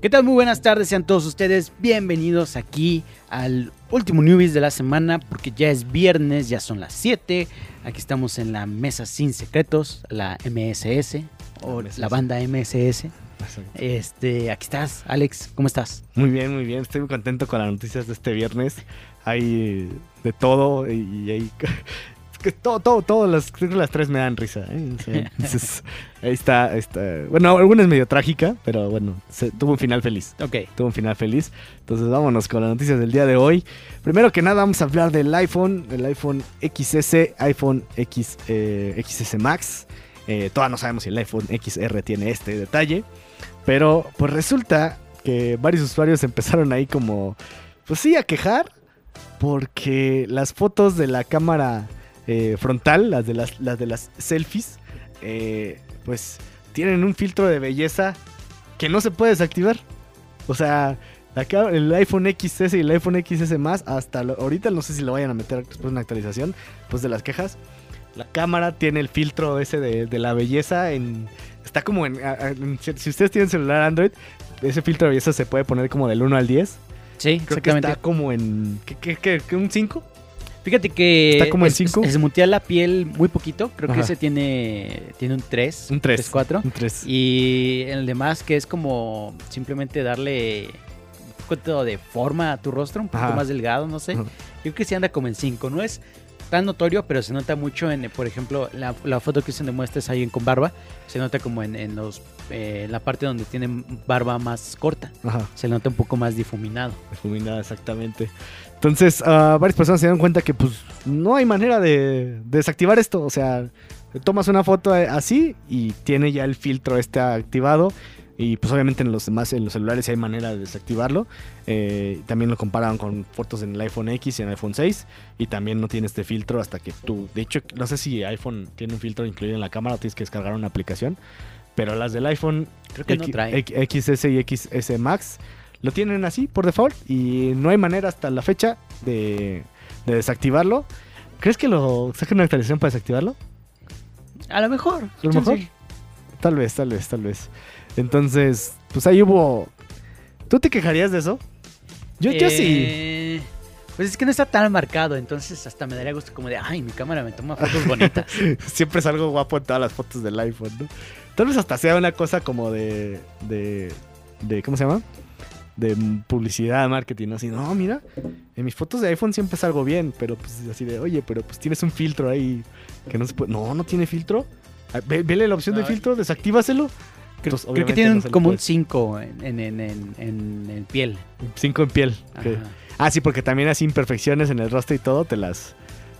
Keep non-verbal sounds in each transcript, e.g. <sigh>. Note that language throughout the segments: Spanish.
¿Qué tal? Muy buenas tardes, sean todos ustedes bienvenidos aquí al último Newbies de la semana, porque ya es viernes, ya son las 7. Aquí estamos en la mesa sin secretos, la MSS o MSS. la banda MSS. Este, aquí estás, Alex, ¿cómo estás? Muy bien, muy bien. Estoy muy contento con las noticias de este viernes. Hay de todo y hay... Que todo, todo, todo, las, las tres me dan risa. ¿eh? <laughs> Entonces, ahí está, está. Bueno, alguna es medio trágica, pero bueno, se- tuvo un final feliz. Ok, Tuvo un final feliz. Entonces vámonos con las noticias del día de hoy. Primero que nada vamos a hablar del iPhone, del iPhone XS, iPhone X, eh, XS Max. Eh, todavía no sabemos si el iPhone XR tiene este detalle. Pero pues resulta que varios usuarios empezaron ahí como, pues sí, a quejar. Porque las fotos de la cámara eh, frontal, las de las, las de las selfies, eh, pues tienen un filtro de belleza que no se puede desactivar. O sea, la ca- el iPhone XS y el iPhone XS más, hasta lo- ahorita no sé si lo vayan a meter después de una actualización, después de las quejas. La cámara tiene el filtro ese de, de la belleza en... Está como en, Si ustedes tienen celular Android, ese filtro de belleza se puede poner como del 1 al 10. sí, Creo que exactamente. está como en... ¿Qué, qué, qué- qué, un 5? Fíjate que Está como en es- cinco. es- esmutea la piel muy poquito, creo que ese tiene, tiene un 3, Un 3. 4. Un 3. Y el demás que es como simplemente darle un poquito de forma a tu rostro, un poquito Ajá. más delgado, no sé. Ajá. Yo creo que sí anda como en 5. No es tan notorio, pero se nota mucho en, por ejemplo, la, la foto que se demuestra es alguien con barba. Se nota como en, en los, eh, la parte donde tienen barba más corta. Ajá. Se le nota un poco más difuminado. Difuminada, exactamente. Entonces, ah, varias personas se dieron cuenta que pues no hay manera de, de desactivar esto. O sea, tomas una foto eh, así y tiene ya el filtro este activado. Y pues obviamente en los demás, en los celulares hay manera de desactivarlo. Eh, también lo compararon con fotos en el iPhone X y en el iPhone 6. Y también no tiene este filtro hasta que tú... De hecho, no sé si iPhone tiene un filtro incluido en la cámara o tienes que descargar una aplicación. Pero las del iPhone Creo que no trae. XS y XS Max lo tienen así por default y no hay manera hasta la fecha de, de desactivarlo. ¿Crees que lo saquen una actualización para desactivarlo? A lo mejor. A lo mejor. Tal vez, tal vez, tal vez. Entonces, pues ahí hubo... ¿Tú te quejarías de eso? Yo, yo sí. Eh, Pues es que no está tan marcado, entonces hasta me daría gusto como de, ay, mi cámara me toma fotos bonitas. <laughs> Siempre salgo guapo en todas las fotos del iPhone, ¿no? Tal vez hasta sea una cosa como de... de, de ¿Cómo se llama? De publicidad, marketing, ¿no? Así, no, mira, en mis fotos de iPhone siempre salgo bien, pero pues así de, oye, pero pues tienes un filtro ahí que no se puede... No, no tiene filtro. Ah, ve- Vele la opción de filtro, desactívaselo. Creo, Entonces, creo que obviamente tiene no un- se le como un puede. 5 en, en, en, en- piel. Cinco en piel. Ah, sí, porque también así imperfecciones en el rostro y todo te las,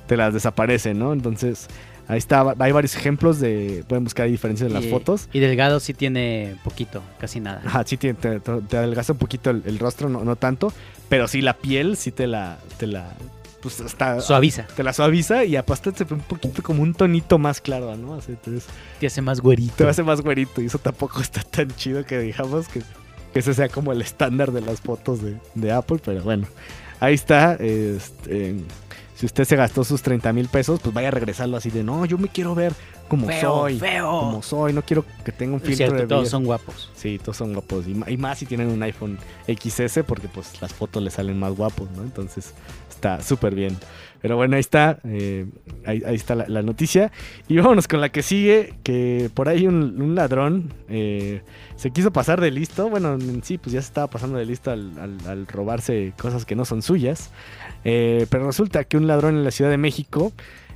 te las desaparecen, ¿no? Entonces, ahí está, hay varios ejemplos de, pueden buscar diferencias en las Y- fotos. Y delgado sí tiene poquito, casi nada. Ajá, sí, te, te, te adelgaza un poquito el, el rostro, no, no tanto, pero sí la piel sí te la, te la, pues está, Suaviza, te la suaviza y aparte se ve un poquito como un tonito más claro, ¿no? Así, entonces te hace más güerito. te hace más güerito y eso tampoco <laughs> está tan chido que digamos que, que ese sea como el estándar de las fotos de, de Apple, pero bueno, ahí está. este, si usted se gastó sus 30 mil pesos, pues vaya a regresarlo así de, no, yo me quiero ver como feo, soy. feo. Como soy, no quiero que tenga un filtro cierto, de todos son guapos. Sí, todos son guapos. Y, más si tienen un iPhone XS, porque pues las fotos le salen más guapos, ¿no? Entonces está súper bien. Pero bueno, ahí está. eh, ahí, ahí está la, la noticia. Y vámonos con la que sigue, que por ahí un, un ladrón eh, se quiso pasar de listo. Bueno, en sí, pues ya se estaba pasando de listo al, al- al robarse cosas que no son suyas. Eh, pero resulta que un ladrón en la Ciudad de México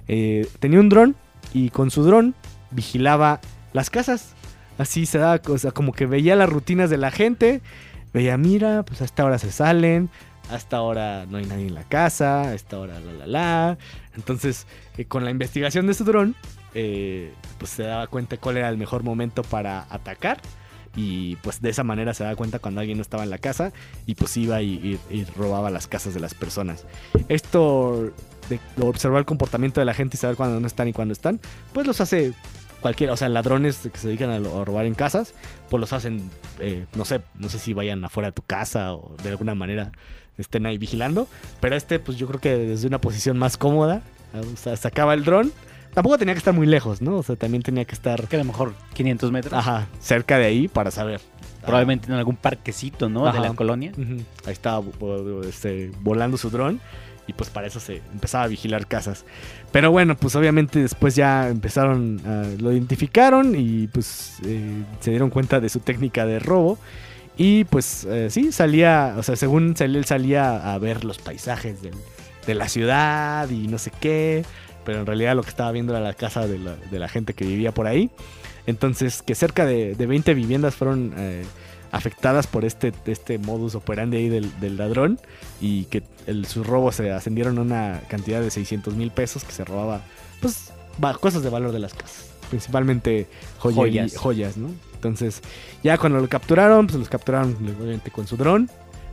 eh, tenía un dron y con su dron vigilaba las casas. Así se daba cosa, como que veía las rutinas de la gente. Veía, mira, pues hasta ahora se salen. Hasta ahora no hay nadie en la casa. A esta hora la la la. Entonces, eh, con la investigación de su dron, eh, pues se daba cuenta cuál era el mejor momento para atacar. Y pues de esa manera se daba cuenta cuando alguien no estaba en la casa. Y pues iba y robaba las casas de las personas. Esto de observar el comportamiento de la gente y saber cuándo no están y cuándo están, pues los hace cualquiera, o sea, ladrones que se dedican a, a robar en casas, pues los hacen, eh, no sé, no sé si vayan afuera de tu casa o de alguna manera estén ahí vigilando, pero este, pues yo creo que desde una posición más cómoda, o sea, sacaba el dron, tampoco tenía que estar muy lejos, ¿no? O sea, también tenía que estar, Que a lo mejor 500 metros. ajá, cerca de ahí para saber. Probablemente en algún parquecito, ¿no? Ajá. De la colonia. Ujú. Ahí estaba este, volando su dron y pues para eso se empezaba a vigilar casas. Pero bueno, pues obviamente después ya empezaron, a- lo identificaron y pues eh, se dieron cuenta de su técnica de robo. Y pues eh, sí, salía, o sea, según él salía a ver los paisajes de la ciudad y no sé qué, pero en realidad lo que estaba viendo era la casa de la, de la gente que vivía por ahí. Entonces, que cerca de, de 20 viviendas fueron eh, afectadas por este, este modus operandi ahí del, del ladrón y que el, sus robos se ascendieron a una cantidad de 600 mil pesos que se robaba, pues, cosas de valor de las casas, principalmente joyería- Joyas. joyas, ¿no? Entonces, ya cuando lo capturaron, pues los capturaron obviamente con su dron.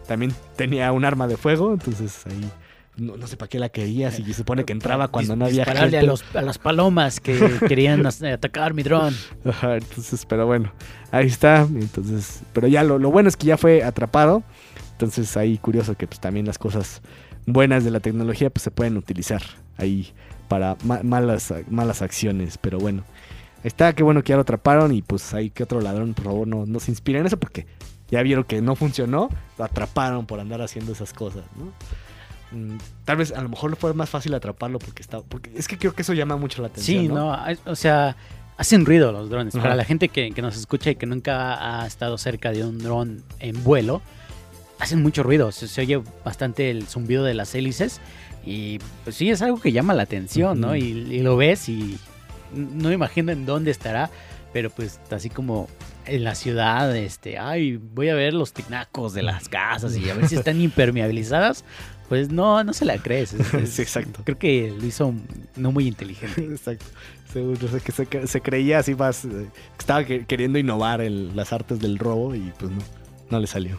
También tenía un arma de fuego, entonces ahí no, no sé para qué la quería, si se supone que entraba cuando Dis- no había dispararle gente. a, los, a las palomas que <laughs> querían atacar mi dron. Ajá, entonces, pero bueno, ahí está. Entonces, pero ya lo, lo bueno es que ya fue atrapado. Entonces, ahí curioso que pues también las cosas buenas de la tecnología pues se pueden utilizar ahí para ma- malas, malas acciones. Pero bueno, ahí está, qué bueno que ya lo atraparon y pues ahí que otro ladrón, por favor, no, no se inspire en eso porque ya vieron que no funcionó, lo atraparon por andar haciendo esas cosas, ¿no? Mm, Tal vez a lo mejor fue más fácil atraparlo porque está, porque es que creo que eso llama mucho la atención. Sí, no, o sea, hacen ruido los drones. Ajá. Para la gente que, que nos escucha y que nunca ha estado cerca de un dron en vuelo, hacen mucho ruido. Se, se oye bastante el zumbido de las hélices y pues sí, es algo que llama la atención, ¿no? Y, y lo ves y no me imagino en dónde estará, pero pues así como en la ciudad, este, ay, voy a ver los tinacos de las casas y a ver si están impermeabilizadas. Pues no, no se la crees. es- <laughs> es- Sí, exacto. Creo que lo hizo no muy inteligente. <laughs> Exacto. Seguro, que se, creía así más. eh, estaba que- queriendo innovar en las artes del robo y pues no, no le salió.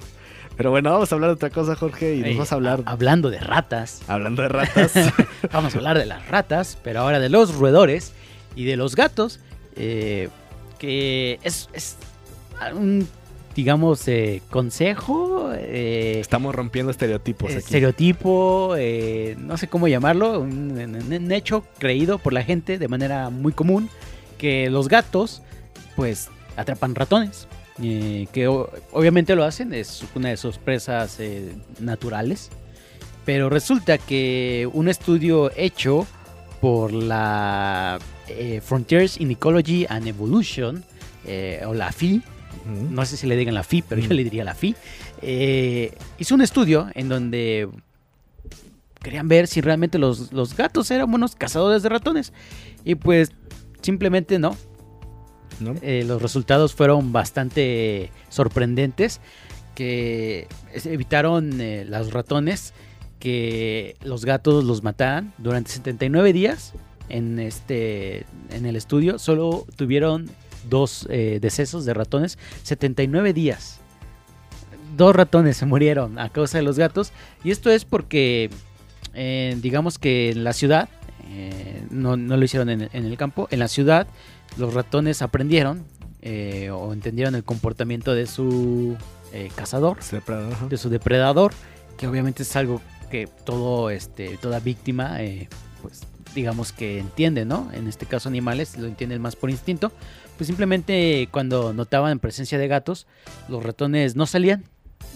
Pero bueno, vamos a hablar de otra cosa, Jorge, y nos Ey, vas a hablar. ha- hablando de ratas, hablando de ratas. <laughs> vamos a hablar de las ratas, pero ahora de los roedores y de los gatos, eh, que es, es un, digamos, eh, consejo, eh, Estamos rompiendo estereotipos eh, aquí. estereotipo, eh, no sé cómo llamarlo, un, hecho creído por la gente de manera muy común, que los gatos, pues, atrapan ratones. que o- obviamente lo hacen, es una de sus presas naturales. Pero resulta que un estudio hecho por la eh, Frontiers in Ecology and Evolution, eh, o la FI, No sé si le digan la FI, pero yo le diría la FI, eh, hizo un estudio en donde querían ver si realmente los, los gatos eran buenos cazadores de ratones. Y pues simplemente no. ¿No? Eh, los resultados fueron bastante sorprendentes, que evitaron eh, los ratones que los gatos los mataran durante 79 días en este en el estudio solo tuvieron dos eh, decesos de ratones 79 días dos ratones se murieron a causa de los gatos y esto es porque eh, digamos que en la ciudad eh, no, no lo hicieron en, en el campo en la ciudad los ratones aprendieron o entendieron el comportamiento de su cazador depredador, de su depredador, que obviamente es algo que todo, este, toda víctima, pues digamos que entiende, ¿no? En este caso animales lo entienden más por instinto. Pues simplemente cuando notaban presencia de gatos, los ratones no salían,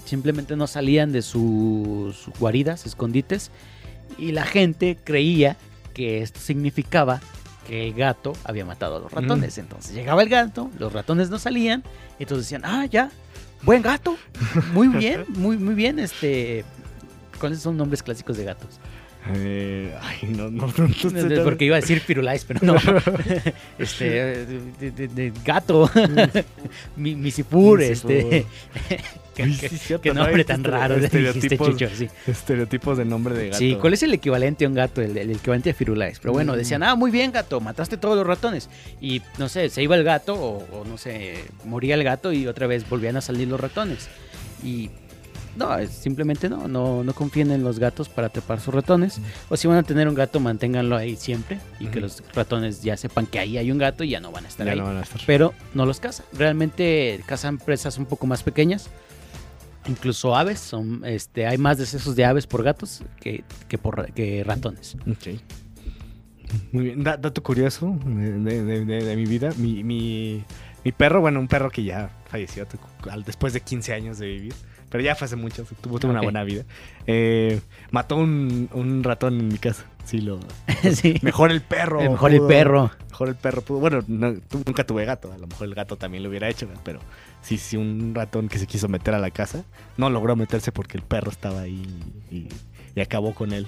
simplemente no salían de sus guaridas, escondites, y la gente creía que esto significaba que el gato había matado a los ratones. Entonces llegaba el gato, los ratones no salían, y entonces decían, ah, ya, buen gato, muy bien, muy, muy bien, este... ¿Cuáles son nombres clásicos de gatos? Eh, ay, no, no. <laughs> Porque iba a decir Firulais, pero no. <laughs> este, de, de- de gato. <laughs> Mi- Misipur, este. qué, nombre tan raro dijiste, estereotipos, Chucho, sí. estereotipos de nombre de gato. Sí, ¿cuál es el equivalente a un gato? El, el equivalente a Firulais. Pero bueno, Mm. decían, ah, muy bien, gato, mataste todos los ratones. Y no sé, se iba el gato, o, o no sé, moría el gato y otra vez volvían a salir los ratones. Y No, simplemente no, no, no confíen en los gatos para atrapar sus ratones. O si van a tener un gato, manténganlo ahí siempre y que los ratones ya sepan que ahí hay un gato y ya no van a estar Ya ahí. no van a estar. Pero no los cazan. Realmente cazan presas un poco más pequeñas. Incluso aves, son, este, hay más decesos de aves por gatos que, que por que ratones. Ok. Muy bien. Da- dato curioso de, de- de- mi vida. Mi, mi, mi perro, bueno, un perro que ya falleció después de 15 años de vivir. Pero ya fue hace mucho, tuvo, tuvo una Ok. buena vida. Eh, mató un, un ratón en mi casa. Sí, lo. <laughs> sí. Mejor el perro. El mejor el perro. Mejor el perro pudo. Bueno, no, nunca tuve gato. A lo mejor el gato también lo hubiera hecho, pero sí, sí, un ratón que se quiso meter a la casa. No logró meterse porque el perro estaba ahí y, y acabó con él.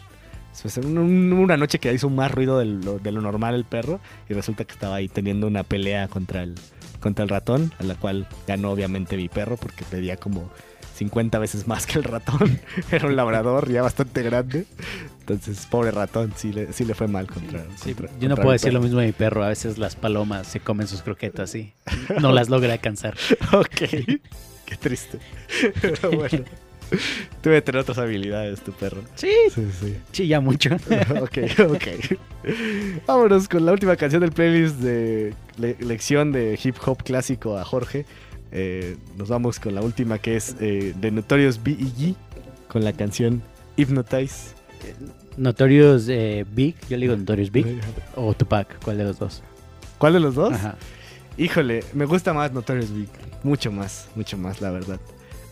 Un- un- una noche que hizo más ruido de lo, de lo normal el perro y resulta que estaba ahí teniendo una pelea contra el, contra el ratón, a la cual ganó obviamente mi perro porque pedía como 50 veces más que el ratón. <laughs> Era un labrador ya bastante grande. Entonces, pobre ratón, sí le, sí le fue mal contra, Sí, contra- yo no contra puedo decir lo mismo de mi perro. A veces las palomas se comen sus croquetas y no las logra alcanzar. <laughs> Ok, qué triste. Pero bueno, <laughs> debe tener otras habilidades tu perro. Sí, Sí, sí. chilla mucho. ok, ok. Vámonos con la última canción del playlist de le- lección de hip hop clásico a Jorge. Eh, nos vamos con la última que es eh, de Notorious B.E.G. con la canción Hypnotize. Notorious eh, Big, yo le digo Notorious Big. O Tupac, ¿cuál de los dos? ¿Cuál de los dos? Ajá. Híjole, me gusta más Notorious Big. Mucho más, mucho más, la verdad.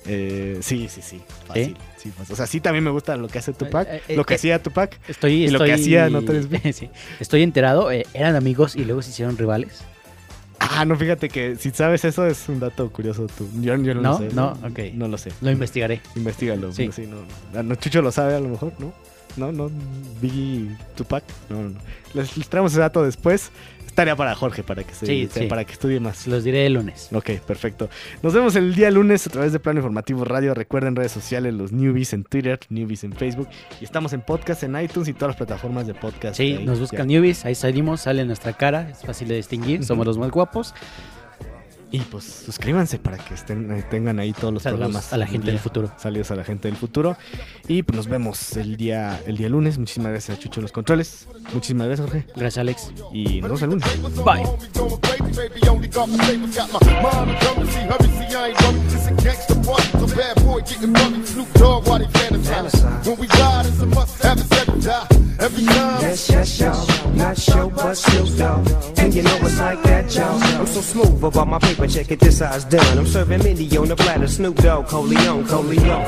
Eh, sí, sí, sí. Fácil. Sí, fácil. O sea, sí también me gusta lo que hace Tupac. Eh, eh, lo que eh, hacía Tupac. Estoy, ¿Y lo que hacía Notorious Big? <laughs> sí, estoy enterado, eh, eran amigos y luego se hicieron rivales. Ah, no, fíjate que si sabes eso es un dato curioso tú. Yo, yo no, ¿No? lo sé. No, ok. No lo sé. Lo investigaré. Investígalo. Sí. Sí. no, no. No, Chucho lo sabe a lo mejor, ¿no? No, no. Biggie Tupac. No, no, no. Les, les traemos ese dato después. Tarea para Jorge, para que, se, Sí, sí. para que estudie más. Los diré el lunes. Ok, perfecto. Nos vemos el día lunes a través de Plano Informativo Radio. Recuerden redes sociales, los newbies en Twitter, newbies en Facebook. Y estamos en podcast en iTunes y todas las plataformas de podcast. Sí, Ahí, nos ya. buscan newbies, ahí salimos, sale nuestra cara, es fácil de distinguir, somos los más guapos. Y pues suscríbanse para que estén, eh, tengan ahí todos los Saludos programas. a la gente día. del futuro. Saludos a la gente del futuro. Y pues nos vemos el día, el día lunes. Muchísimas gracias a Chucho los controles. Muchísimas gracias, Jorge. Gracias, Alex. Y nos vemos el lunes. Bye. A a check it, this it's done. I'm serving Mindy on the platter, Snoop Dogg, Coleon, Coleon.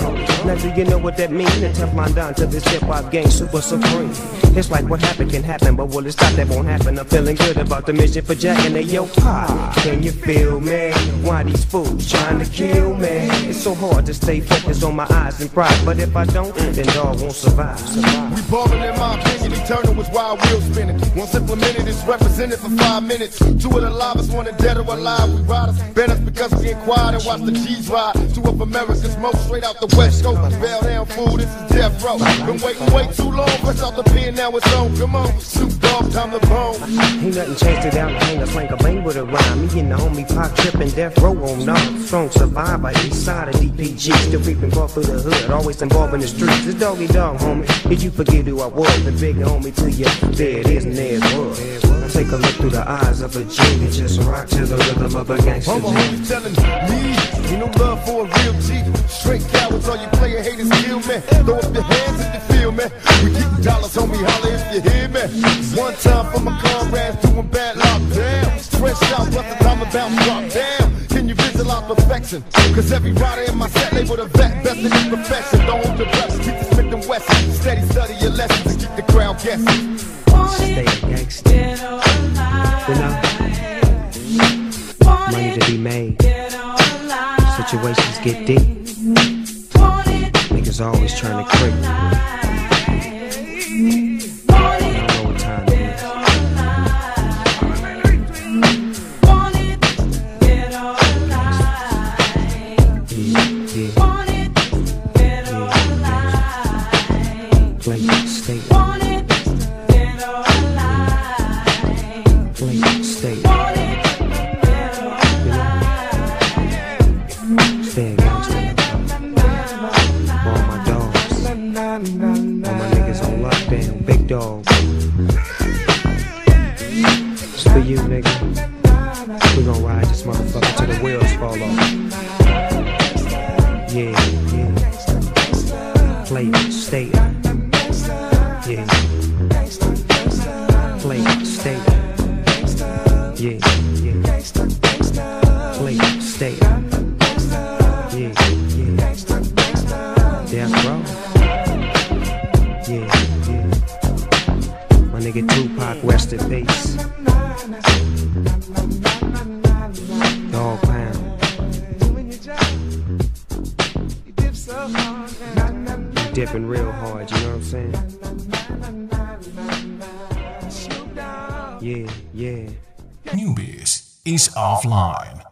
Now do you know what that mean? The Teflon down to this hip hop game, super supreme. It's like what happened can happen, but will it stop? That won't happen. I'm feeling good about the mission for Jack and they yo pop. Can you feel me? Why these fools trying to kill me? It's so hard to stay focused on my eyes and pride, but if I don't, then dog won't survive. survive. We ballin' in my opinion, eternal is wild wheel spinning. Once implemented, it's represented for five minutes. Two of the livest, one dead or alive. We riders, us because we ain't quiet and watch the G's ride. Two of America's most straight out the West Coast. Bell down fool, this is death row. Been waiting way too long, press out the pen, now it's on. Come on, Snoop Dogg, time to bone. Ain't nothing changed it the hang a slang a bang with a rhyme. Me and the homie Pop trippin' death row on none. Strong survivor, east side of DPG. Still creeping crawl through the hood, always involved in the streets. It's doggy dog, homie. Did you forget who I was? The big homie to you. There it is and there it was. Take a look through the eyes of a genie. Just rock to the rhythm of a gangster. I'm a homie telling me, you no love for a real G. Straight cowards, all you player haters kill me. Throw up your hands if you feel me. We getting dollars, homie, holler if you hear me. One time for my comrades doing bad lockdown. Fresh out, but the time about drop down. Can you visualize perfection? Cause every rider in my set label the vet, best in his profession. Don't hold your breath, keep the Smith and Wesson. Steady study your lessons and keep the crowd guessing. Gangster. You know, money to be made. Situations get deep. Niggas always trying to creep. Peace. Dog. Dipping real hard, you know what I'm saying? Yeah, yeah. Newbies is offline.